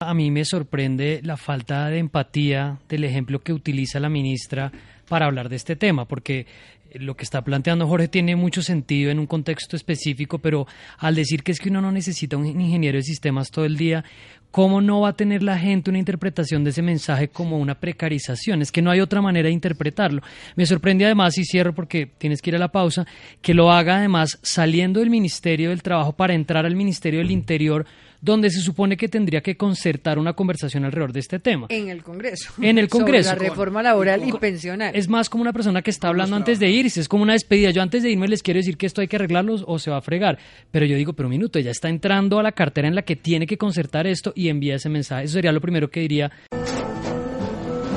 A mí me sorprende la falta de empatía del ejemplo que utiliza la ministra para hablar de este tema, porque lo que está planteando Jorge tiene mucho sentido en un contexto específico, pero al decir que es que uno no necesita un ingeniero de sistemas todo el día, ¿cómo no va a tener la gente una interpretación de ese mensaje como una precarización? Es que no hay otra manera de interpretarlo. Me sorprende además, y cierro porque tienes que ir a la pausa, que lo haga además saliendo del Ministerio del Trabajo para entrar al Ministerio del Interior donde se supone que tendría que concertar una conversación alrededor de este tema. En el Congreso. En el Congreso. Sobre la reforma laboral y pensional. Es más como una persona que está hablando antes de irse, es como una despedida. Yo antes de irme les quiero decir que esto hay que arreglarlo o se va a fregar. Pero yo digo, pero un minuto, ella está entrando a la cartera en la que tiene que concertar esto y envía ese mensaje. Eso sería lo primero que diría.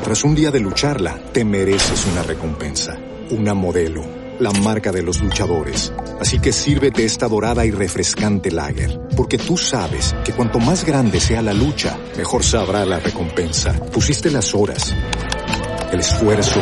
Tras un día de lucharla, te mereces una recompensa, una modelo, la marca de los luchadores. Así que sírvete esta dorada y refrescante lager, porque tú sabes que cuanto más grande sea la lucha, mejor sabrá la recompensa. Pusiste las horas, el esfuerzo,